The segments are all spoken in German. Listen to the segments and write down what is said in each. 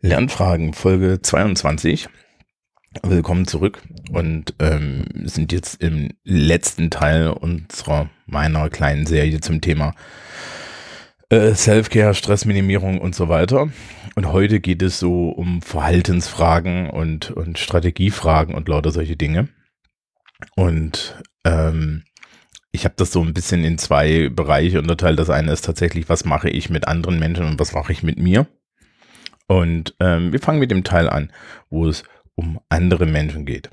Lernfragen Folge 22. Willkommen zurück und ähm, sind jetzt im letzten Teil unserer meiner kleinen Serie zum Thema äh, Self-Care, Stressminimierung und so weiter. Und heute geht es so um Verhaltensfragen und, und Strategiefragen und lauter solche Dinge. Und ähm, ich habe das so ein bisschen in zwei Bereiche unterteilt. Das eine ist tatsächlich, was mache ich mit anderen Menschen und was mache ich mit mir. Und ähm, wir fangen mit dem Teil an, wo es um andere Menschen geht.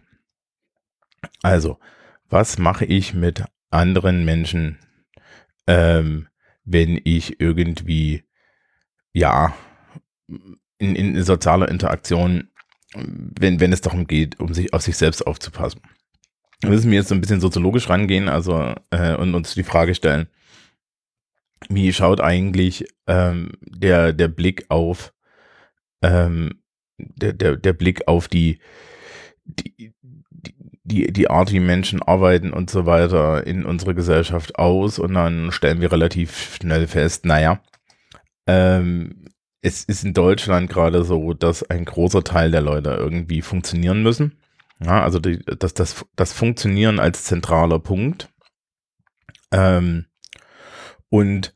Also, was mache ich mit anderen Menschen, ähm, wenn ich irgendwie, ja, in, in sozialer Interaktion, wenn, wenn es darum geht, um sich auf sich selbst aufzupassen. Wir müssen wir jetzt so ein bisschen soziologisch rangehen, also äh, und uns die Frage stellen, wie schaut eigentlich ähm, der, der Blick auf ähm, der, der, der Blick auf die, die, die, die Art, wie Menschen arbeiten und so weiter in unserer Gesellschaft aus und dann stellen wir relativ schnell fest, naja, ähm, es ist in Deutschland gerade so, dass ein großer Teil der Leute irgendwie funktionieren müssen. Ja, also die, das, das, das Funktionieren als zentraler Punkt. Ähm, und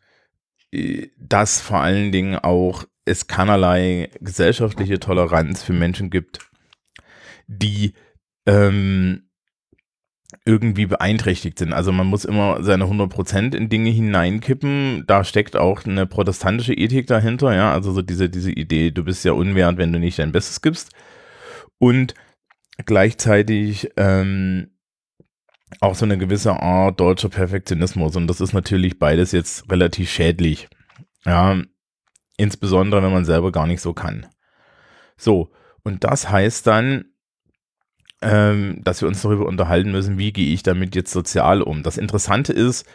äh, das vor allen Dingen auch es keinerlei gesellschaftliche Toleranz für Menschen gibt, die ähm, irgendwie beeinträchtigt sind. Also man muss immer seine 100% in Dinge hineinkippen. Da steckt auch eine protestantische Ethik dahinter, ja, also so diese, diese Idee, du bist ja unwert, wenn du nicht dein Bestes gibst. Und gleichzeitig ähm, auch so eine gewisse Art deutscher Perfektionismus. Und das ist natürlich beides jetzt relativ schädlich. Ja, Insbesondere, wenn man selber gar nicht so kann. So, und das heißt dann, ähm, dass wir uns darüber unterhalten müssen, wie gehe ich damit jetzt sozial um. Das Interessante ist,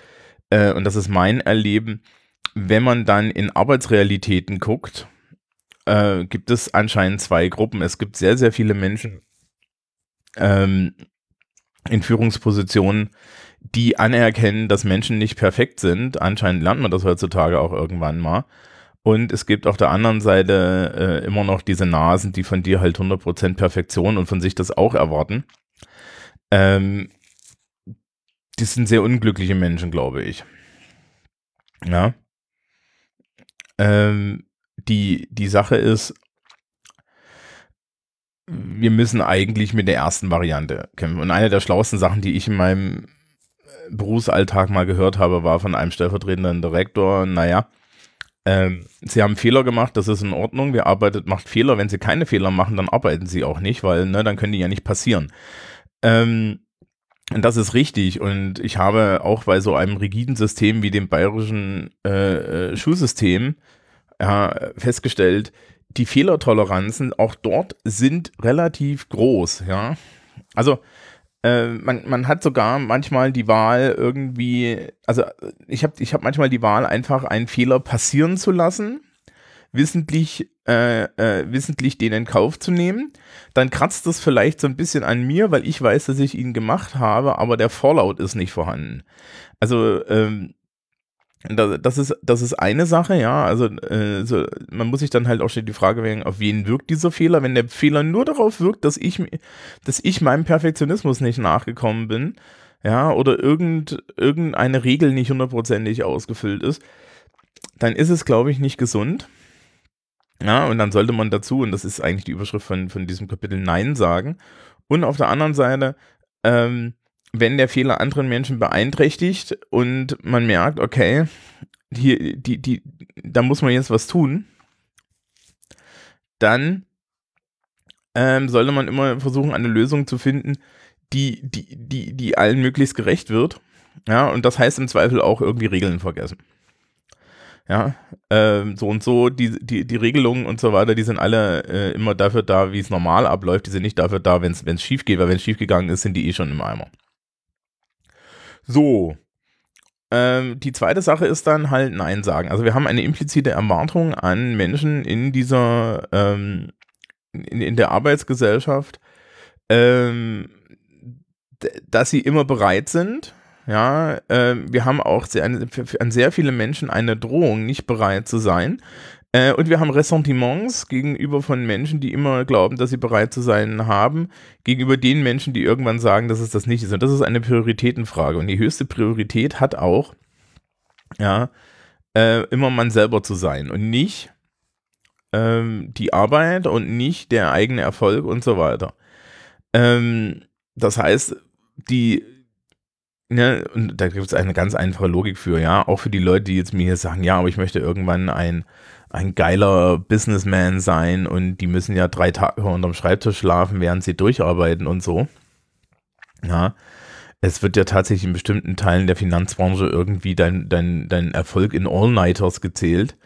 äh, und das ist mein Erleben, wenn man dann in Arbeitsrealitäten guckt, äh, gibt es anscheinend zwei Gruppen. Es gibt sehr, sehr viele Menschen ähm, in Führungspositionen, die anerkennen, dass Menschen nicht perfekt sind. Anscheinend lernt man das heutzutage auch irgendwann mal. Und es gibt auf der anderen Seite äh, immer noch diese Nasen, die von dir halt 100% Perfektion und von sich das auch erwarten. Ähm, die sind sehr unglückliche Menschen, glaube ich. Ja. Ähm, die, die Sache ist, wir müssen eigentlich mit der ersten Variante kämpfen. Und eine der schlauesten Sachen, die ich in meinem Berufsalltag mal gehört habe, war von einem stellvertretenden Direktor, naja, ähm, sie haben Fehler gemacht, das ist in Ordnung. Wer arbeitet, macht Fehler. Wenn sie keine Fehler machen, dann arbeiten sie auch nicht, weil ne, dann können die ja nicht passieren. Ähm, und das ist richtig. Und ich habe auch bei so einem rigiden System wie dem bayerischen äh, äh Schulsystem ja, festgestellt, die Fehlertoleranzen auch dort sind relativ groß. Ja, also äh, man, man hat sogar manchmal die Wahl irgendwie, also ich habe ich hab manchmal die Wahl, einfach einen Fehler passieren zu lassen, wissentlich, äh, äh, wissentlich den in Kauf zu nehmen. Dann kratzt das vielleicht so ein bisschen an mir, weil ich weiß, dass ich ihn gemacht habe, aber der Fallout ist nicht vorhanden. Also ähm, das ist, das ist eine Sache, ja. Also, äh, so, man muss sich dann halt auch schon die Frage wählen, auf wen wirkt dieser Fehler? Wenn der Fehler nur darauf wirkt, dass ich, dass ich meinem Perfektionismus nicht nachgekommen bin, ja, oder irgend, irgendeine Regel nicht hundertprozentig ausgefüllt ist, dann ist es, glaube ich, nicht gesund. Ja, und dann sollte man dazu, und das ist eigentlich die Überschrift von, von diesem Kapitel, Nein sagen. Und auf der anderen Seite, ähm, wenn der Fehler anderen Menschen beeinträchtigt und man merkt, okay, hier, die, die, da muss man jetzt was tun, dann ähm, sollte man immer versuchen, eine Lösung zu finden, die, die, die, die allen möglichst gerecht wird. Ja, und das heißt im Zweifel auch irgendwie Regeln vergessen. Ja, ähm, so und so, die, die, die Regelungen und so weiter, die sind alle äh, immer dafür da, wie es normal abläuft. Die sind nicht dafür da, wenn es schief geht, weil wenn es schief gegangen ist, sind die eh schon im Eimer. So. Ähm, die zweite Sache ist dann halt Nein sagen. Also wir haben eine implizite Erwartung an Menschen in dieser, ähm, in, in, der Arbeitsgesellschaft, ähm, dass sie immer bereit sind. Ja, äh, wir haben auch sehr, an sehr viele Menschen eine Drohung, nicht bereit zu sein. Äh, und wir haben Ressentiments gegenüber von Menschen, die immer glauben, dass sie bereit zu sein haben, gegenüber den Menschen, die irgendwann sagen, dass es das nicht ist. Und das ist eine Prioritätenfrage. Und die höchste Priorität hat auch, ja, äh, immer man selber zu sein und nicht ähm, die Arbeit und nicht der eigene Erfolg und so weiter. Ähm, das heißt, die, ne, und da gibt es eine ganz einfache Logik für, ja, auch für die Leute, die jetzt mir hier sagen, ja, aber ich möchte irgendwann ein, ein geiler Businessman sein und die müssen ja drei Tage unterm Schreibtisch schlafen, während sie durcharbeiten und so. Ja, es wird ja tatsächlich in bestimmten Teilen der Finanzbranche irgendwie dein, dein, dein Erfolg in All-Nighters gezählt.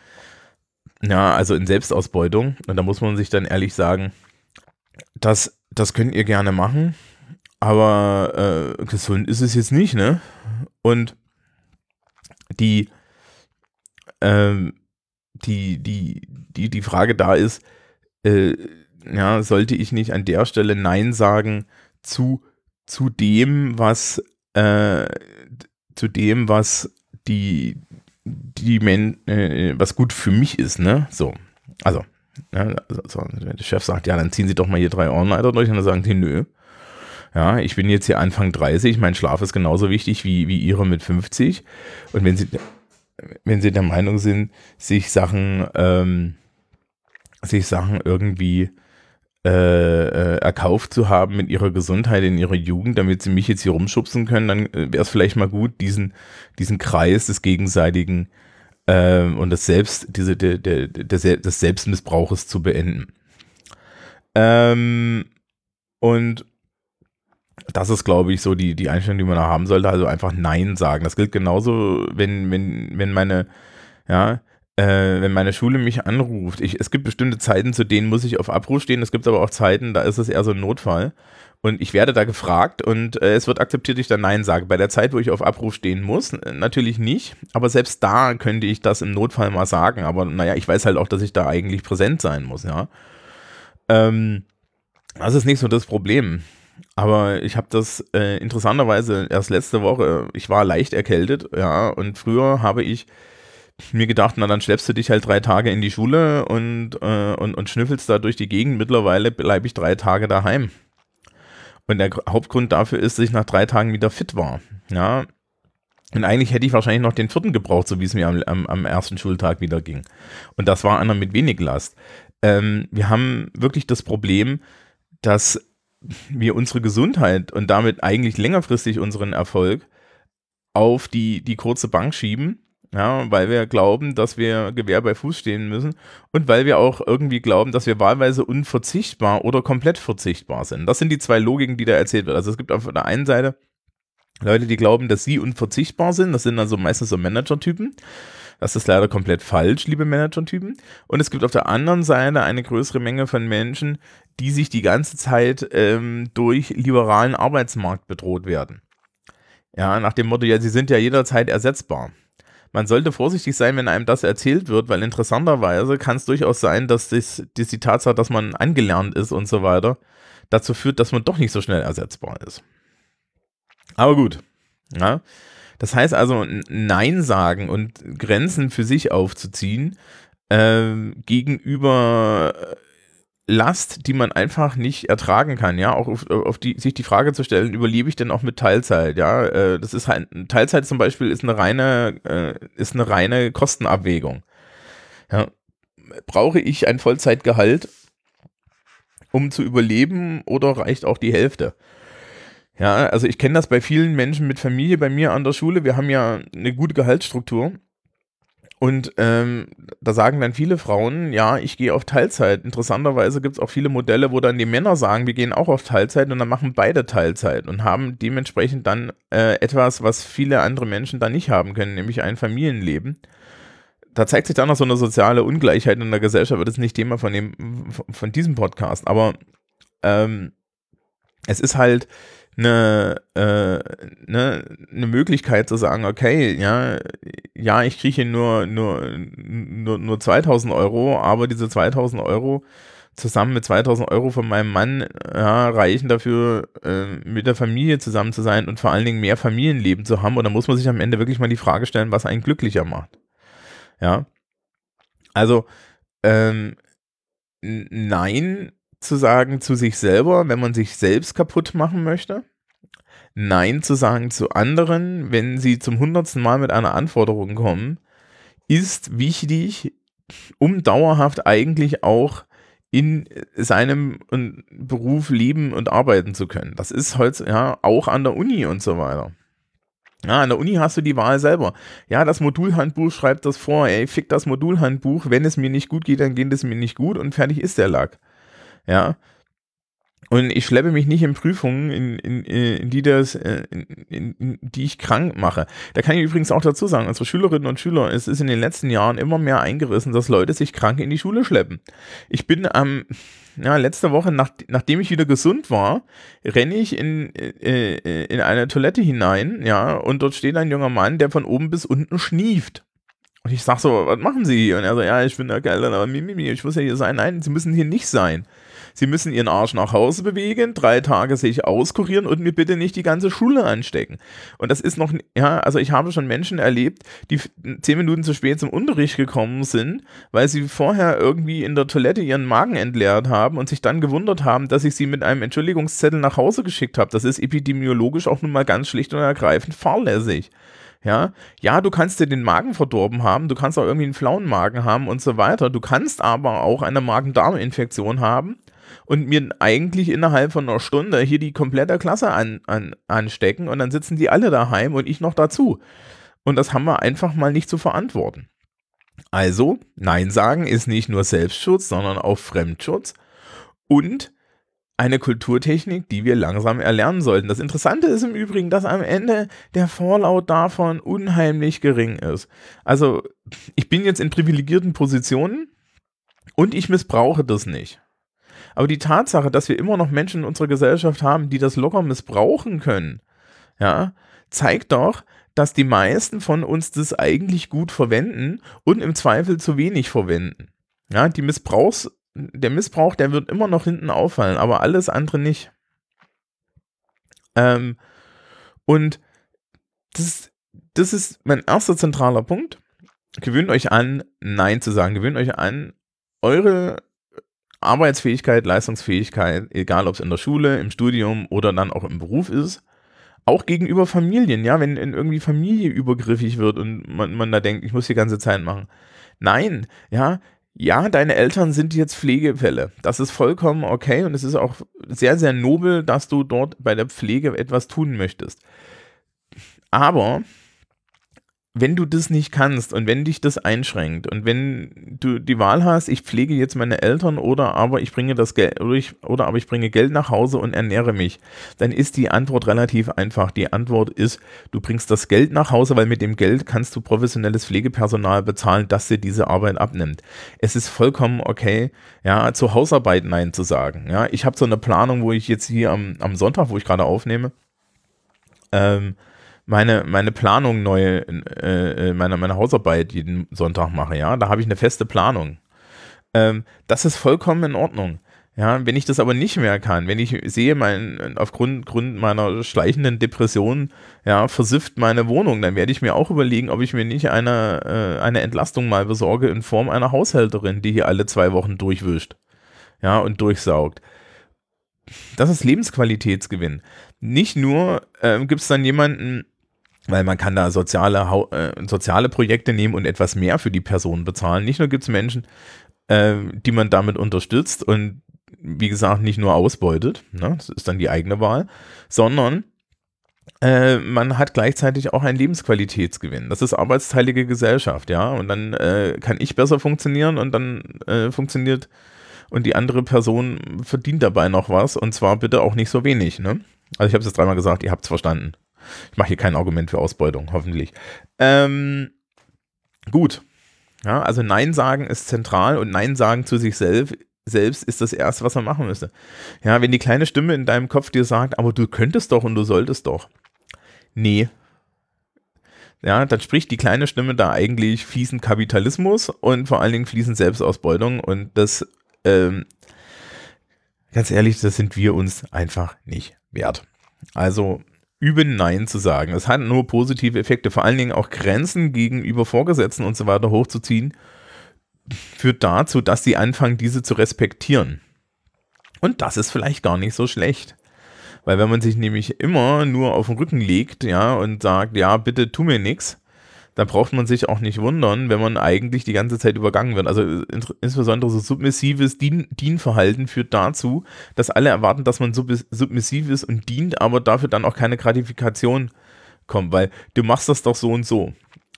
Ja, also in Selbstausbeutung. Und da muss man sich dann ehrlich sagen, das, das könnt ihr gerne machen, aber äh, gesund ist es jetzt nicht, ne? Und die, ähm, die, die, die, die Frage da ist, äh, ja, sollte ich nicht an der Stelle Nein sagen zu zu dem, was äh, zu dem, was die die Men äh, was gut für mich ist, ne? So, also, ne? also, wenn der Chef sagt, ja, dann ziehen Sie doch mal hier drei All-Nighter durch und dann sagen die, nö. Ja, ich bin jetzt hier Anfang 30, mein Schlaf ist genauso wichtig wie, wie Ihre mit 50. Und wenn Sie, wenn Sie der Meinung sind, sich Sachen, ähm, sich Sachen irgendwie äh, äh, erkauft zu haben mit ihrer Gesundheit in ihrer Jugend, damit sie mich jetzt hier rumschubsen können, dann äh, wäre es vielleicht mal gut, diesen, diesen Kreis des gegenseitigen äh, und des Selbst, diese, der, der, der, des Selbstmissbrauches zu beenden. Ähm, und das ist, glaube ich, so die, die Einstellung, die man da haben sollte. Also einfach Nein sagen. Das gilt genauso, wenn, wenn, wenn meine, ja, äh, wenn meine Schule mich anruft, ich, es gibt bestimmte Zeiten, zu denen muss ich auf Abruf stehen, es gibt aber auch Zeiten, da ist es eher so ein Notfall. Und ich werde da gefragt und äh, es wird akzeptiert, dass ich dann Nein sage. Bei der Zeit, wo ich auf Abruf stehen muss, natürlich nicht. Aber selbst da könnte ich das im Notfall mal sagen. Aber naja, ich weiß halt auch, dass ich da eigentlich präsent sein muss, ja. Ähm, das ist nicht so das Problem. Aber ich habe das äh, interessanterweise erst letzte Woche, ich war leicht erkältet, ja, und früher habe ich mir gedacht, na dann schleppst du dich halt drei Tage in die Schule und, äh, und, und schnüffelst da durch die Gegend. Mittlerweile bleibe ich drei Tage daheim. Und der Hauptgrund dafür ist, dass ich nach drei Tagen wieder fit war. Ja. Und eigentlich hätte ich wahrscheinlich noch den vierten gebraucht, so wie es mir am, am, am ersten Schultag wieder ging. Und das war einer mit wenig Last. Ähm, wir haben wirklich das Problem, dass wir unsere Gesundheit und damit eigentlich längerfristig unseren Erfolg auf die, die kurze Bank schieben ja, weil wir glauben, dass wir Gewehr bei Fuß stehen müssen und weil wir auch irgendwie glauben, dass wir wahlweise unverzichtbar oder komplett verzichtbar sind. Das sind die zwei Logiken, die da erzählt wird. Also es gibt auf der einen Seite Leute, die glauben, dass sie unverzichtbar sind. Das sind also meistens so Manager-Typen. Das ist leider komplett falsch, liebe Manager-Typen. Und es gibt auf der anderen Seite eine größere Menge von Menschen, die sich die ganze Zeit ähm, durch liberalen Arbeitsmarkt bedroht werden. Ja, nach dem Motto, ja, sie sind ja jederzeit ersetzbar man sollte vorsichtig sein, wenn einem das erzählt wird, weil interessanterweise kann es durchaus sein, dass das, das die Tatsache, dass man angelernt ist und so weiter, dazu führt, dass man doch nicht so schnell ersetzbar ist. Aber gut. Ja. Das heißt also, Nein sagen und Grenzen für sich aufzuziehen äh, gegenüber Last, die man einfach nicht ertragen kann, ja, auch auf, auf die, sich die Frage zu stellen, überlebe ich denn auch mit Teilzeit, ja, äh, das ist halt, Teilzeit zum Beispiel ist eine reine, äh, ist eine reine Kostenabwägung, ja, brauche ich ein Vollzeitgehalt, um zu überleben oder reicht auch die Hälfte? Ja, also ich kenne das bei vielen Menschen mit Familie bei mir an der Schule, wir haben ja eine gute Gehaltsstruktur und ähm, da sagen dann viele Frauen, ja, ich gehe auf Teilzeit. Interessanterweise gibt es auch viele Modelle, wo dann die Männer sagen, wir gehen auch auf Teilzeit und dann machen beide Teilzeit und haben dementsprechend dann äh, etwas, was viele andere Menschen dann nicht haben können, nämlich ein Familienleben. Da zeigt sich dann noch so eine soziale Ungleichheit in der Gesellschaft, aber das ist nicht Thema von, dem, von diesem Podcast. Aber ähm, es ist halt, eine, äh, eine, eine Möglichkeit zu sagen, okay, ja, ja, ich kriege hier nur, nur, nur, nur 2000 Euro, aber diese 2000 Euro zusammen mit 2000 Euro von meinem Mann ja, reichen dafür, äh, mit der Familie zusammen zu sein und vor allen Dingen mehr Familienleben zu haben. Und da muss man sich am Ende wirklich mal die Frage stellen, was einen glücklicher macht. Ja. Also, ähm, Nein zu sagen zu sich selber, wenn man sich selbst kaputt machen möchte. Nein zu sagen zu anderen, wenn sie zum hundertsten Mal mit einer Anforderung kommen, ist wichtig, um dauerhaft eigentlich auch in seinem Beruf leben und arbeiten zu können. Das ist heute ja auch an der Uni und so weiter. Ja, an der Uni hast du die Wahl selber. Ja, das Modulhandbuch schreibt das vor. Ey, fick das Modulhandbuch. Wenn es mir nicht gut geht, dann geht es mir nicht gut und fertig ist der Lack. Ja. Und ich schleppe mich nicht in Prüfungen, in, in, in die das, äh, in, in, die ich krank mache. Da kann ich übrigens auch dazu sagen, unsere Schülerinnen und Schüler, es ist in den letzten Jahren immer mehr eingerissen, dass Leute sich krank in die Schule schleppen. Ich bin am, ja, letzte Woche, nach, nachdem ich wieder gesund war, renne ich in, äh, äh, in eine Toilette hinein, ja, und dort steht ein junger Mann, der von oben bis unten schnieft. Und ich sag so, was machen Sie? Und er so, ja, ich bin der Geil, aber Mimimi, ich muss ja hier sein. Nein, Sie müssen hier nicht sein. Sie müssen Ihren Arsch nach Hause bewegen, drei Tage sich auskurieren und mir bitte nicht die ganze Schule anstecken. Und das ist noch, ja, also ich habe schon Menschen erlebt, die zehn Minuten zu spät zum Unterricht gekommen sind, weil sie vorher irgendwie in der Toilette ihren Magen entleert haben und sich dann gewundert haben, dass ich sie mit einem Entschuldigungszettel nach Hause geschickt habe. Das ist epidemiologisch auch nun mal ganz schlicht und ergreifend fahrlässig. Ja, ja, du kannst dir den Magen verdorben haben, du kannst auch irgendwie einen flauen Magen haben und so weiter. Du kannst aber auch eine Magen-Darm-Infektion haben und mir eigentlich innerhalb von einer Stunde hier die komplette Klasse an, an, anstecken und dann sitzen die alle daheim und ich noch dazu. Und das haben wir einfach mal nicht zu verantworten. Also, Nein sagen ist nicht nur Selbstschutz, sondern auch Fremdschutz und eine Kulturtechnik, die wir langsam erlernen sollten. Das Interessante ist im Übrigen, dass am Ende der Vorlaut davon unheimlich gering ist. Also, ich bin jetzt in privilegierten Positionen und ich missbrauche das nicht. Aber die Tatsache, dass wir immer noch Menschen in unserer Gesellschaft haben, die das locker missbrauchen können, ja, zeigt doch, dass die meisten von uns das eigentlich gut verwenden und im Zweifel zu wenig verwenden. Ja, die Missbrauchs, der Missbrauch, der wird immer noch hinten auffallen, aber alles andere nicht. Ähm, und das, das ist mein erster zentraler Punkt. Gewöhnt euch an, Nein zu sagen. Gewöhnt euch an, eure Arbeitsfähigkeit, Leistungsfähigkeit, egal ob es in der Schule, im Studium oder dann auch im Beruf ist, auch gegenüber Familien, ja, wenn irgendwie Familie übergriffig wird und man, man da denkt, ich muss die ganze Zeit machen. Nein, ja, ja, deine Eltern sind jetzt Pflegefälle. Das ist vollkommen okay und es ist auch sehr, sehr nobel, dass du dort bei der Pflege etwas tun möchtest. Aber wenn du das nicht kannst und wenn dich das einschränkt und wenn du die Wahl hast, ich pflege jetzt meine Eltern oder aber ich bringe das Geld oder, ich, oder aber ich bringe Geld nach Hause und ernähre mich, dann ist die Antwort relativ einfach. Die Antwort ist, du bringst das Geld nach Hause, weil mit dem Geld kannst du professionelles Pflegepersonal bezahlen, das dir diese Arbeit abnimmt. Es ist vollkommen okay, ja, zur Hausarbeit Nein zu sagen. Ja, ich habe so eine Planung, wo ich jetzt hier am, am Sonntag, wo ich gerade aufnehme, ähm, meine, meine Planung neu, äh, äh, meine, meine Hausarbeit jeden Sonntag mache, ja, da habe ich eine feste Planung. Ähm, das ist vollkommen in Ordnung. Ja, wenn ich das aber nicht mehr kann, wenn ich sehe, mein, aufgrund Grund meiner schleichenden Depression, ja, versifft meine Wohnung, dann werde ich mir auch überlegen, ob ich mir nicht eine, äh, eine Entlastung mal besorge in Form einer Haushälterin, die hier alle zwei Wochen durchwischt. Ja, und durchsaugt. Das ist Lebensqualitätsgewinn. Nicht nur äh, gibt es dann jemanden, weil man kann da soziale, äh, soziale Projekte nehmen und etwas mehr für die Person bezahlen. Nicht nur gibt es Menschen, äh, die man damit unterstützt und wie gesagt nicht nur ausbeutet, ne? das ist dann die eigene Wahl, sondern äh, man hat gleichzeitig auch einen Lebensqualitätsgewinn. Das ist arbeitsteilige Gesellschaft, ja. Und dann äh, kann ich besser funktionieren und dann äh, funktioniert und die andere Person verdient dabei noch was und zwar bitte auch nicht so wenig, ne? Also ich habe es jetzt dreimal gesagt, ihr habt es verstanden. Ich mache hier kein Argument für Ausbeutung, hoffentlich. Ähm, gut. Ja, also Nein sagen ist zentral und Nein sagen zu sich selbst selbst ist das Erste, was man machen müsste. Ja, wenn die kleine Stimme in deinem Kopf dir sagt, aber du könntest doch und du solltest doch. Nee. Ja, dann spricht die kleine Stimme da eigentlich fließend Kapitalismus und vor allen Dingen fließend Selbstausbeutung und das, ähm, ganz ehrlich, das sind wir uns einfach nicht wert. Also üben, Nein zu sagen. Es hat nur positive Effekte, vor allen Dingen auch Grenzen gegenüber Vorgesetzten und so weiter hochzuziehen. führt dazu, dass sie anfangen, diese zu respektieren. Und das ist vielleicht gar nicht so schlecht. Weil wenn man sich nämlich immer nur auf den Rücken legt, ja, und sagt, ja, bitte tu mir nichts, dann braucht man sich auch nicht wundern, wenn man eigentlich die ganze Zeit übergangen wird. Also ins insbesondere so submissives Dien Dienverhalten führt dazu, dass alle erwarten, dass man sub submissiv ist und dient, aber dafür dann auch keine Gratifikation kommt, weil du machst das doch so und so.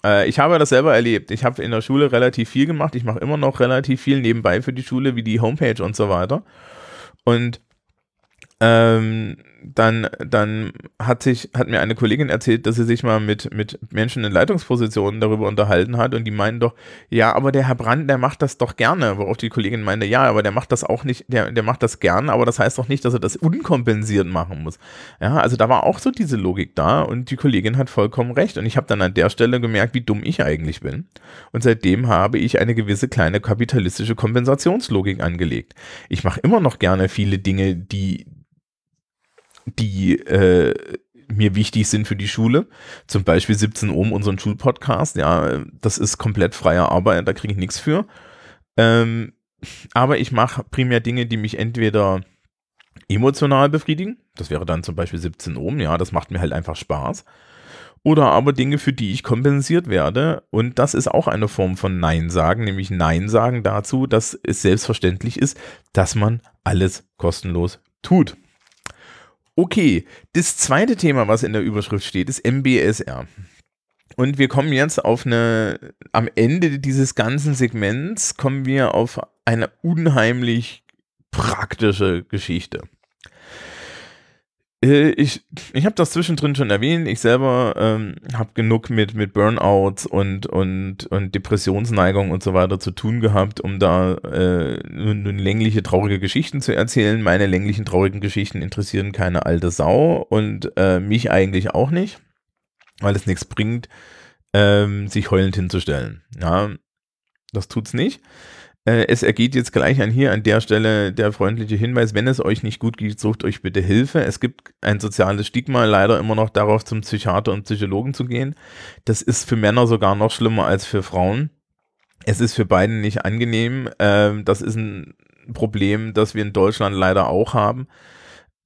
Äh, ich habe das selber erlebt. Ich habe in der Schule relativ viel gemacht. Ich mache immer noch relativ viel nebenbei für die Schule, wie die Homepage und so weiter. Und ähm, dann, dann hat sich, hat mir eine Kollegin erzählt, dass sie sich mal mit, mit Menschen in Leitungspositionen darüber unterhalten hat und die meinen doch, ja, aber der Herr Brandt, der macht das doch gerne, worauf die Kollegin meinte, ja, aber der macht das auch nicht, der, der macht das gern, aber das heißt doch nicht, dass er das unkompensiert machen muss. Ja, also da war auch so diese Logik da und die Kollegin hat vollkommen recht und ich habe dann an der Stelle gemerkt, wie dumm ich eigentlich bin und seitdem habe ich eine gewisse kleine kapitalistische Kompensationslogik angelegt. Ich mache immer noch gerne viele Dinge, die, die äh, mir wichtig sind für die Schule. Zum Beispiel 17 Ohm, unseren Schulpodcast. Ja, das ist komplett freie Arbeit, da kriege ich nichts für. Ähm, aber ich mache primär Dinge, die mich entweder emotional befriedigen. Das wäre dann zum Beispiel 17 Ohm. Ja, das macht mir halt einfach Spaß. Oder aber Dinge, für die ich kompensiert werde. Und das ist auch eine Form von Nein sagen, nämlich Nein sagen dazu, dass es selbstverständlich ist, dass man alles kostenlos tut. Okay, das zweite Thema, was in der Überschrift steht, ist MBSR. Und wir kommen jetzt auf eine, am Ende dieses ganzen Segments kommen wir auf eine unheimlich praktische Geschichte. Äh, ich, ich habe das zwischendrin schon erwähnt. Ich selber ähm, habe genug mit, mit Burnouts und, und, und Depressionsneigung und so weiter zu tun gehabt, um da äh, nun, nun längliche, traurige Geschichten zu erzählen. Meine länglichen, traurigen Geschichten interessieren keine alte Sau und äh, mich eigentlich auch nicht, weil es nichts bringt, ähm, sich heulend hinzustellen. Ja, das tut's nicht. Äh, es ergeht jetzt gleich an hier an der Stelle der freundliche Hinweis, wenn es euch nicht gut geht, sucht euch bitte Hilfe. Es gibt ein soziales Stigma leider immer noch darauf, zum Psychiater und Psychologen zu gehen. Das ist für Männer sogar noch schlimmer als für Frauen. Es ist für beiden nicht angenehm. Ähm, das ist ein Problem, das wir in Deutschland leider auch haben.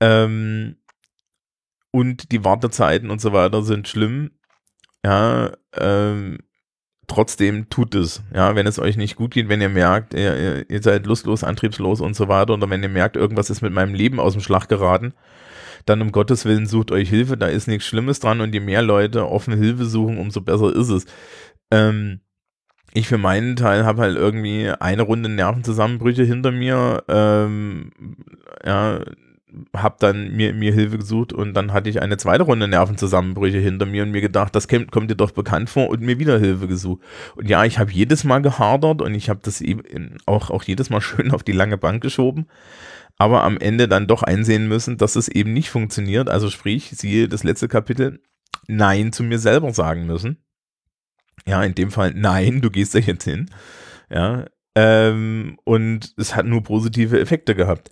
Ähm, und die Wartezeiten und so weiter sind schlimm. Ja, ähm, trotzdem tut es. Ja, wenn es euch nicht gut geht, wenn ihr merkt, ihr, ihr, seid lustlos, antriebslos und so weiter, oder wenn ihr merkt, irgendwas ist mit meinem Leben aus dem Schlag geraten, dann um Gottes Willen sucht euch Hilfe, da ist nichts Schlimmes dran und je mehr Leute offen Hilfe suchen, umso besser ist es. Ähm, ich für meinen Teil habe halt irgendwie eine Runde Nervenzusammenbrüche hinter mir. Ähm, ja, habe dann mir, mir Hilfe gesucht und dann hatte ich eine zweite Runde Nervenzusammenbrüche hinter mir und mir gedacht, das kommt, kommt dir doch bekannt vor und mir wieder Hilfe gesucht. Und ja, ich habe jedes Mal gehadert und ich habe das eben auch, auch jedes Mal schön auf die lange Bank geschoben, aber am Ende dann doch einsehen müssen, dass es eben nicht funktioniert. Also sprich, siehe das letzte Kapitel, Nein zu mir selber sagen müssen. Ja, in dem Fall, nein, du gehst da jetzt hin. Ja, ähm, und es hat nur positive Effekte gehabt.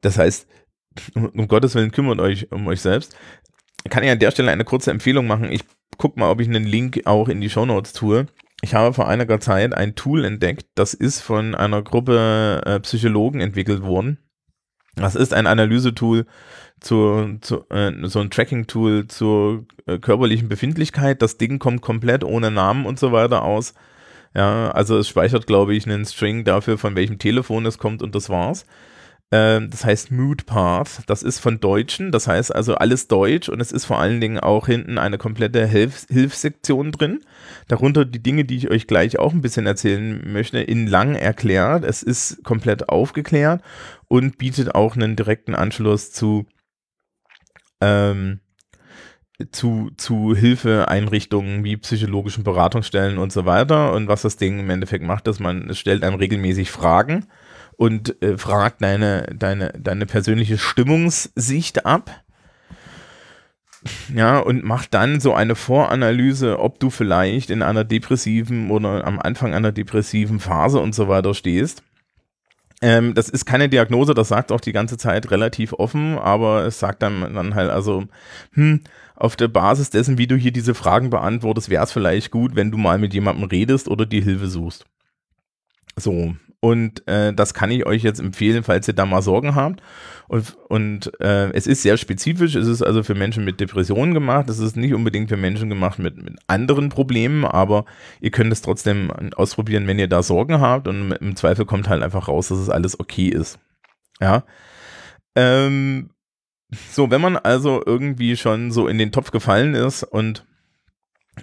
Das heißt, um, Gottes Willen kümmert euch um euch selbst. Kann ich an der Stelle eine kurze Empfehlung machen. Ich gucke mal, ob ich einen Link auch in die Show Notes tue. Ich habe vor einiger Zeit ein Tool entdeckt, das ist von einer Gruppe äh, Psychologen entwickelt worden. Das ist ein Analysetool zu, zu äh, so ein Tracking-Tool zur äh, körperlichen Befindlichkeit. Das Ding kommt komplett ohne Namen und so weiter aus. Ja, also es speichert, glaube ich, einen String dafür, von welchem Telefon es kommt und das war's. Ähm, das heißt Mood Path. Das ist von Deutschen, das heißt also alles Deutsch und es ist vor allen Dingen auch hinten eine komplette Hilf Hilfssektion drin. Darunter die Dinge, die ich euch gleich auch ein bisschen erzählen möchte, in lang erklärt. Es ist komplett aufgeklärt und bietet auch einen direkten Anschluss zu ähm, zu, zu Hilfeeinrichtungen wie psychologischen Beratungsstellen und so weiter. Und was das Ding im Endeffekt macht, ist, man stellt einem regelmäßig Fragen und äh, fragt deine, deine, deine persönliche Stimmungssicht ab. Ja, und macht dann so eine Voranalyse, ob du vielleicht in einer depressiven oder am Anfang einer depressiven Phase und so weiter stehst. Ähm, das ist keine Diagnose, das sagt auch die ganze Zeit relativ offen, aber es sagt dann, dann halt also, hm, auf der Basis dessen, wie du hier diese Fragen beantwortest, wäre es vielleicht gut, wenn du mal mit jemandem redest oder die Hilfe suchst. So, und äh, das kann ich euch jetzt empfehlen, falls ihr da mal Sorgen habt. Und, und äh, es ist sehr spezifisch, es ist also für Menschen mit Depressionen gemacht, es ist nicht unbedingt für Menschen gemacht mit, mit anderen Problemen, aber ihr könnt es trotzdem ausprobieren, wenn ihr da Sorgen habt und im Zweifel kommt halt einfach raus, dass es alles okay ist. Ja. Ähm, so, wenn man also irgendwie schon so in den Topf gefallen ist und,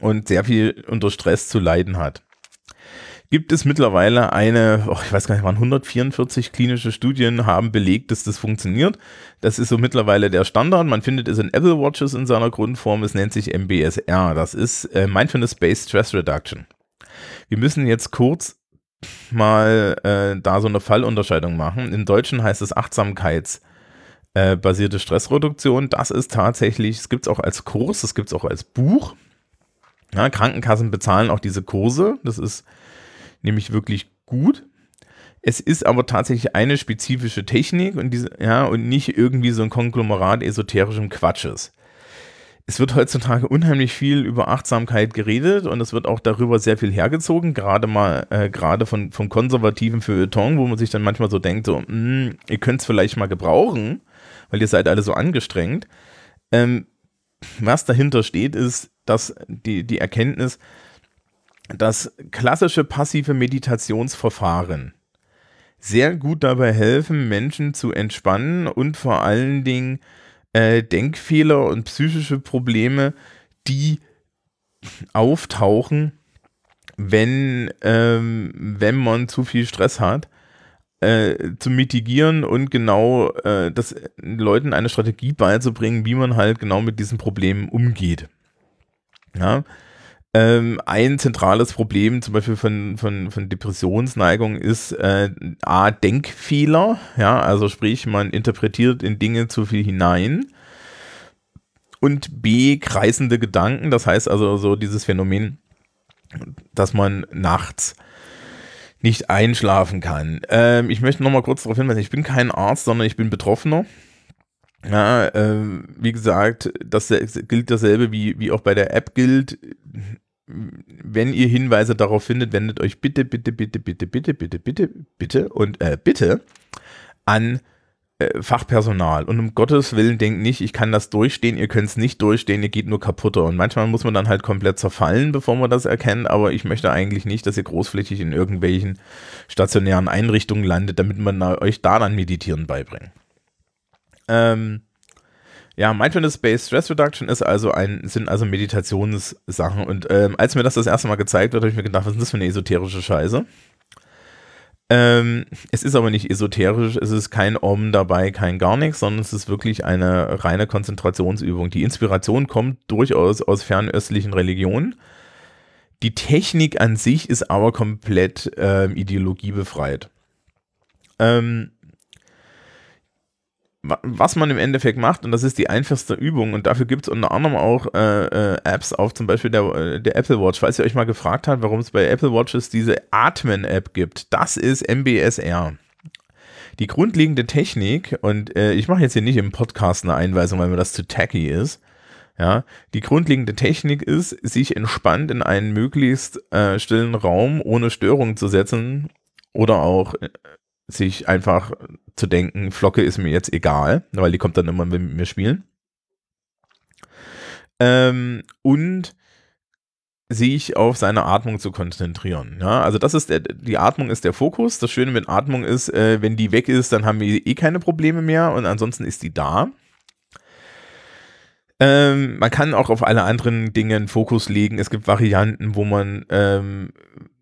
und sehr viel unter Stress zu leiden hat, gibt es mittlerweile eine, oh, ich weiß gar nicht, waren 144 klinische Studien haben belegt, dass das funktioniert. Das ist so mittlerweile der Standard. Man findet es in Apple Watches in seiner Grundform. Es nennt sich MBSR. Das ist äh, Mindfulness-Based Stress Reduction. Wir müssen jetzt kurz mal äh, da so eine Fallunterscheidung machen. Im Deutschen heißt es Achtsamkeits- äh, basierte Stressreduktion. Das ist tatsächlich, es gibt es auch als Kurs, es gibt es auch als Buch. Ja, Krankenkassen bezahlen auch diese Kurse. Das ist nämlich wirklich gut. Es ist aber tatsächlich eine spezifische Technik und diese, ja, und nicht irgendwie so ein Konglomerat esoterischem Quatsches. Es wird heutzutage unheimlich viel über Achtsamkeit geredet und es wird auch darüber sehr viel hergezogen, gerade mal, äh, gerade von, vom konservativen Feuilleton, wo man sich dann manchmal so denkt, so, mh, hm, ihr könnt es vielleicht mal gebrauchen, weil ihr seid alle so angestrengt. Ähm, was dahinter steht, ist, dass die, die Erkenntnis, dass klassische passive Meditationsverfahren sehr gut dabei helfen, Menschen zu entspannen und vor allen Dingen äh, Denkfehler und psychische Probleme, die auftauchen, wenn, ähm, wenn man zu viel Stress hat, äh, zu mitigieren und genau äh, das Leuten eine Strategie beizubringen, wie man halt genau mit diesen Problemen umgeht. Ja, ähm, ein zentrales Problem zum Beispiel von, von, von Depressionsneigung ist äh, A, Denkfehler, ja, also sprich, man interpretiert in Dinge zu viel hinein. Und B, kreisende Gedanken, das heißt also so dieses Phänomen, dass man nachts nicht einschlafen kann. Ähm, ich möchte nochmal kurz darauf hinweisen, ich bin kein Arzt, sondern ich bin Betroffener. Ja, äh, wie gesagt, das gilt dasselbe wie, wie auch bei der App gilt wenn ihr Hinweise darauf findet, wendet euch bitte, bitte, bitte, bitte, bitte, bitte, bitte, bitte und äh, bitte an äh, Fachpersonal. Und um Gottes Willen denkt nicht, ich kann das durchstehen, ihr könnt es nicht durchstehen, ihr geht nur kaputter. Und manchmal muss man dann halt komplett zerfallen, bevor man das erkennt. Aber ich möchte eigentlich nicht, dass ihr großflächig in irgendwelchen stationären Einrichtungen landet, damit man euch da dann Meditieren beibringt. Ähm, ja, Mindfulness-Based Stress Reduction ist also ein, sind also Meditationssachen. Und ähm, als mir das das erste Mal gezeigt wird, habe ich mir gedacht, was ist das für eine esoterische Scheiße? Ähm, es ist aber nicht esoterisch, es ist kein Om dabei, kein gar nichts, sondern es ist wirklich eine reine Konzentrationsübung. Die Inspiration kommt durchaus aus fernöstlichen Religionen. Die Technik an sich ist aber komplett ähm, ideologiebefreit. Ähm, was man im Endeffekt macht, und das ist die einfachste Übung, und dafür gibt es unter anderem auch äh, äh, Apps auf zum Beispiel der, äh, der Apple Watch. Falls ihr euch mal gefragt habt, warum es bei Apple Watches diese Atmen-App gibt, das ist MBSR. Die grundlegende Technik, und äh, ich mache jetzt hier nicht im Podcast eine Einweisung, weil mir das zu tacky ist, ja, die grundlegende Technik ist, sich entspannt in einen möglichst äh, stillen Raum ohne Störung zu setzen oder auch äh, sich einfach zu denken, Flocke ist mir jetzt egal, weil die kommt dann immer, wenn wir mit mir spielen. Ähm, und sich auf seine Atmung zu konzentrieren. Ja, also das ist der, die Atmung ist der Fokus. Das Schöne mit Atmung ist, äh, wenn die weg ist, dann haben wir eh keine Probleme mehr und ansonsten ist die da. Ähm, man kann auch auf alle anderen Dinge einen Fokus legen. Es gibt Varianten, wo man ähm,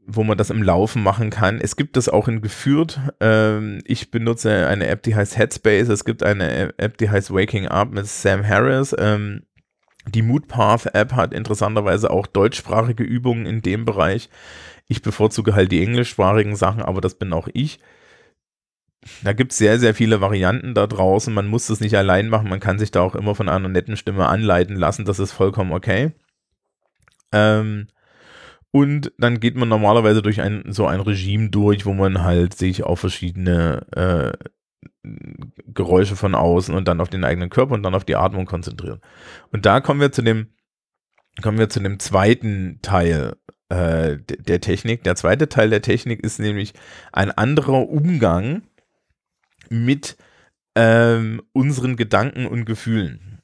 wo man das im Laufen machen kann. Es gibt das auch in geführt. Ähm, ich benutze eine App, die heißt Headspace. Es gibt eine App, die heißt Waking Up mit Sam Harris. Ähm, die Moodpath App hat interessanterweise auch deutschsprachige Übungen in dem Bereich. Ich bevorzuge halt die englischsprachigen Sachen, aber das bin auch ich. Da gibt es sehr, sehr viele Varianten da draußen. Man muss das nicht allein machen. Man kann sich da auch immer von einer netten Stimme anleiten lassen. Das ist vollkommen okay. Ähm, und dann geht man normalerweise durch ein so ein Regime durch, wo man halt sich auf verschiedene äh, Geräusche von außen und dann auf den eigenen Körper und dann auf die Atmung konzentriert. Und da kommen wir zu dem, kommen wir zu dem zweiten Teil äh, der Technik. Der zweite Teil der Technik ist nämlich ein anderer Umgang mit ähm, unseren Gedanken und Gefühlen.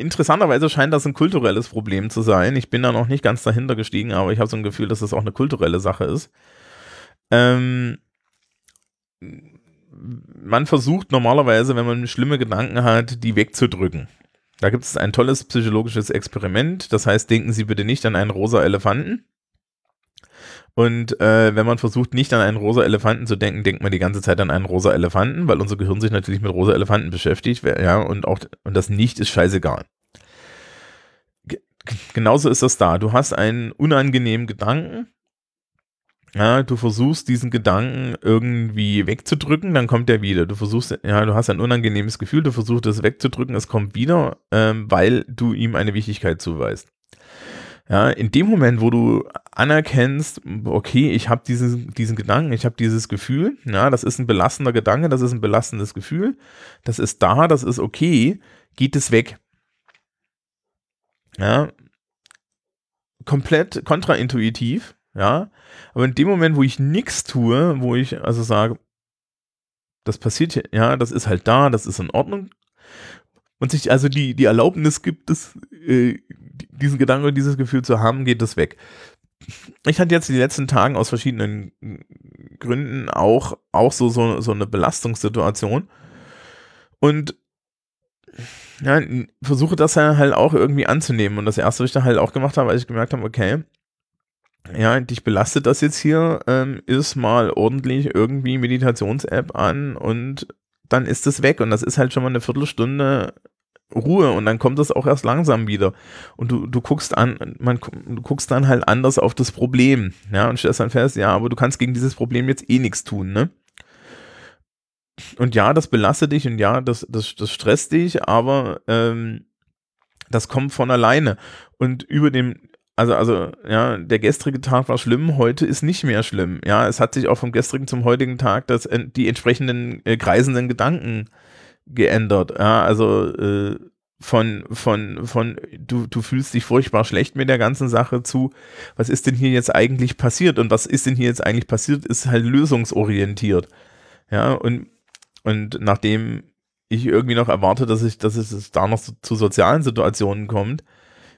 Interessanterweise scheint das ein kulturelles Problem zu sein. Ich bin da noch nicht ganz dahinter gestiegen, aber ich habe so ein Gefühl, dass das auch eine kulturelle Sache ist. Ähm, man versucht normalerweise, wenn man schlimme Gedanken hat, die wegzudrücken. Da gibt es ein tolles psychologisches Experiment. Das heißt, denken Sie bitte nicht an einen rosa Elefanten. Und äh, wenn man versucht, nicht an einen rosa Elefanten zu denken, denkt man die ganze Zeit an einen rosa Elefanten, weil unser Gehirn sich natürlich mit rosa Elefanten beschäftigt. Ja, und auch und das Nicht ist scheißegal. G genauso ist das da. Du hast einen unangenehmen Gedanken ja, du versuchst diesen Gedanken irgendwie wegzudrücken, dann kommt er wieder. Du versuchst, ja, du hast ein unangenehmes Gefühl, du versuchst es wegzudrücken, es kommt wieder, ähm, weil du ihm eine Wichtigkeit zuweist. Ja, in dem Moment, wo du anerkennst, okay, ich habe diesen, diesen Gedanken, ich habe dieses Gefühl, ja, das ist ein belastender Gedanke, das ist ein belastendes Gefühl, das ist da, das ist okay, geht es weg. Ja, komplett kontraintuitiv, ja. Aber in dem Moment, wo ich nichts tue, wo ich also sage, das passiert hier, ja, das ist halt da, das ist in Ordnung. Und sich also die, die Erlaubnis gibt, das, äh, diesen Gedanken und dieses Gefühl zu haben, geht das weg. Ich hatte jetzt die letzten Tagen aus verschiedenen Gründen auch, auch so, so, so eine Belastungssituation. Und ja, versuche das halt auch irgendwie anzunehmen. Und das erste, was ich da halt auch gemacht habe, als ich gemerkt habe, okay, ja, dich belastet das jetzt hier, ähm, ist mal ordentlich irgendwie Meditations-App an und dann ist es weg und das ist halt schon mal eine Viertelstunde Ruhe und dann kommt das auch erst langsam wieder und du, du guckst an, man, du guckst dann halt anders auf das Problem, ja, und stellst dann fest, ja, aber du kannst gegen dieses Problem jetzt eh nichts tun, ne? Und ja, das belastet dich und ja, das, das, das stresst dich, aber ähm, das kommt von alleine. Und über dem, also, also, ja, der gestrige Tag war schlimm, heute ist nicht mehr schlimm. Ja, es hat sich auch vom gestrigen zum heutigen Tag das, die entsprechenden äh, kreisenden Gedanken geändert. Ja, also äh, von, von, von, du, du fühlst dich furchtbar schlecht mit der ganzen Sache zu, was ist denn hier jetzt eigentlich passiert? Und was ist denn hier jetzt eigentlich passiert, ist halt lösungsorientiert. Ja, und, und nachdem ich irgendwie noch erwarte, dass ich, dass es da noch zu, zu sozialen Situationen kommt,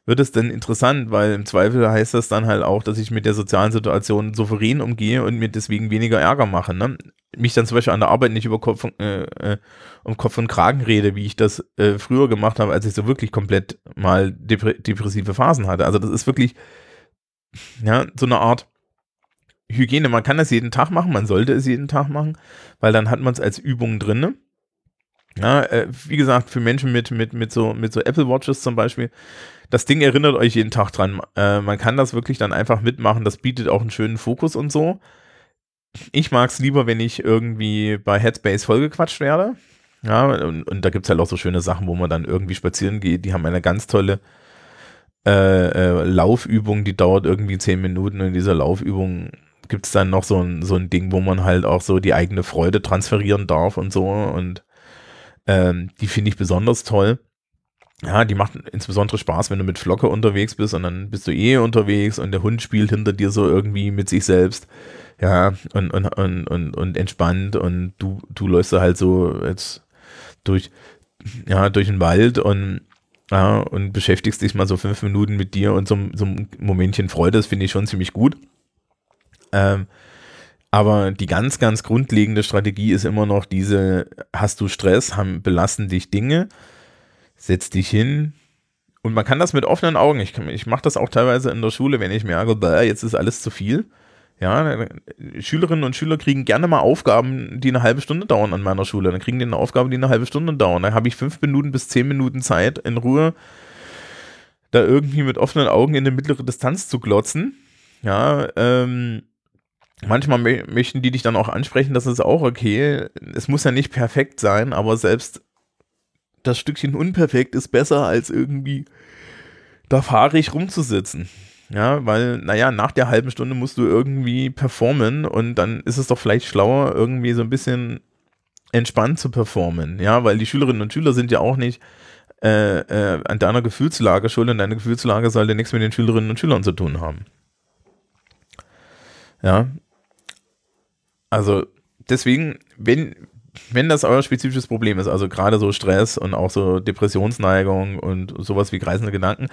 wird es denn interessant, weil im Zweifel heißt das dann halt auch, dass ich mit der sozialen Situation souverän umgehe und mir deswegen weniger Ärger mache. Ne? Mich dann zum Beispiel an der Arbeit nicht über Kopf, äh, äh, um Kopf und Kragen rede, wie ich das äh, früher gemacht habe, als ich so wirklich komplett mal depr depressive Phasen hatte. Also das ist wirklich ja so eine Art Hygiene. Man kann das jeden Tag machen, man sollte es jeden Tag machen, weil dann hat man es als Übung drin. Ja, äh, wie gesagt, für Menschen mit, mit, mit, so, mit so Apple Watches zum Beispiel, das Ding erinnert euch jeden Tag dran. Äh, man kann das wirklich dann einfach mitmachen, das bietet auch einen schönen Fokus und so. Ich mag es lieber, wenn ich irgendwie bei Headspace vollgequatscht werde. Ja, und, und da gibt es halt auch so schöne Sachen, wo man dann irgendwie spazieren geht. Die haben eine ganz tolle äh, äh, Laufübung, die dauert irgendwie zehn Minuten. Und in dieser Laufübung gibt es dann noch so ein, so ein Ding, wo man halt auch so die eigene Freude transferieren darf und so. Und ähm, die finde ich besonders toll. Ja, die macht insbesondere Spaß, wenn du mit Flocke unterwegs bist und dann bist du eh unterwegs und der Hund spielt hinter dir so irgendwie mit sich selbst. Ja, und, und, und, und, und entspannt und du, du läufst da halt so jetzt durch, ja, durch den Wald und, ja, und beschäftigst dich mal so fünf Minuten mit dir und so, so ein Momentchen Freude, das finde ich schon ziemlich gut. Ähm, aber die ganz, ganz grundlegende Strategie ist immer noch diese, hast du Stress, haben, belasten dich Dinge, setz dich hin. Und man kann das mit offenen Augen. Ich, ich mache das auch teilweise in der Schule, wenn ich merke, jetzt ist alles zu viel. Ja, Schülerinnen und Schüler kriegen gerne mal Aufgaben, die eine halbe Stunde dauern an meiner Schule. Dann kriegen die eine Aufgabe, die eine halbe Stunde dauern. Dann habe ich fünf Minuten bis zehn Minuten Zeit in Ruhe, da irgendwie mit offenen Augen in eine mittlere Distanz zu glotzen. Ja, ähm, manchmal möchten die dich dann auch ansprechen, das ist auch okay. Es muss ja nicht perfekt sein, aber selbst das Stückchen unperfekt ist besser als irgendwie da fahrig rumzusitzen. Ja, weil, naja, nach der halben Stunde musst du irgendwie performen und dann ist es doch vielleicht schlauer, irgendwie so ein bisschen entspannt zu performen. Ja, weil die Schülerinnen und Schüler sind ja auch nicht äh, äh, an deiner Gefühlslage schuld und deine Gefühlslage sollte nichts mit den Schülerinnen und Schülern zu tun haben. Ja. Also deswegen, wenn, wenn das euer spezifisches Problem ist, also gerade so Stress und auch so Depressionsneigung und sowas wie kreisende Gedanken,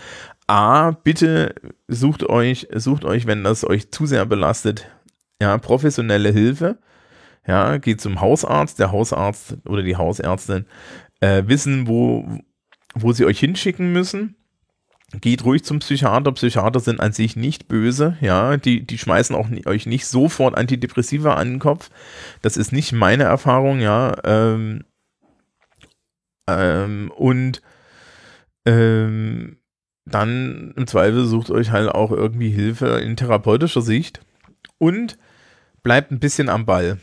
A, bitte sucht euch, sucht euch, wenn das euch zu sehr belastet, ja, professionelle Hilfe. Ja, geht zum Hausarzt, der Hausarzt oder die Hausärztin äh, wissen, wo, wo sie euch hinschicken müssen geht ruhig zum Psychiater. Psychiater sind an sich nicht böse, ja, die, die schmeißen auch nie, euch nicht sofort Antidepressiva an den Kopf. Das ist nicht meine Erfahrung, ja. Ähm, ähm, und ähm, dann im Zweifel sucht euch halt auch irgendwie Hilfe in therapeutischer Sicht und bleibt ein bisschen am Ball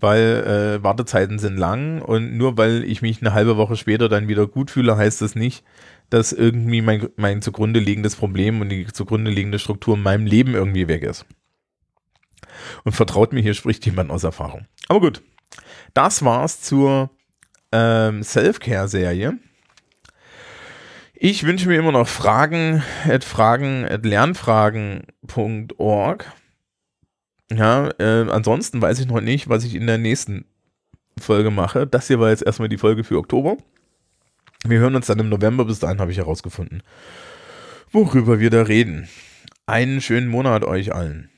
weil äh, Wartezeiten sind lang und nur weil ich mich eine halbe Woche später dann wieder gut fühle, heißt das nicht, dass irgendwie mein, mein zugrunde liegendes Problem und die zugrunde liegende Struktur in meinem Leben irgendwie weg ist. Und vertraut mir, hier spricht jemand aus Erfahrung. Aber gut, das war's zur ähm, Self-Care-Serie. Ich wünsche mir immer noch Fragen at Fragen at Lernfragen.org. Ja, äh, ansonsten weiß ich noch nicht, was ich in der nächsten Folge mache. Das hier war jetzt erstmal die Folge für Oktober. Wir hören uns dann im November. Bis dahin habe ich herausgefunden, worüber wir da reden. Einen schönen Monat euch allen.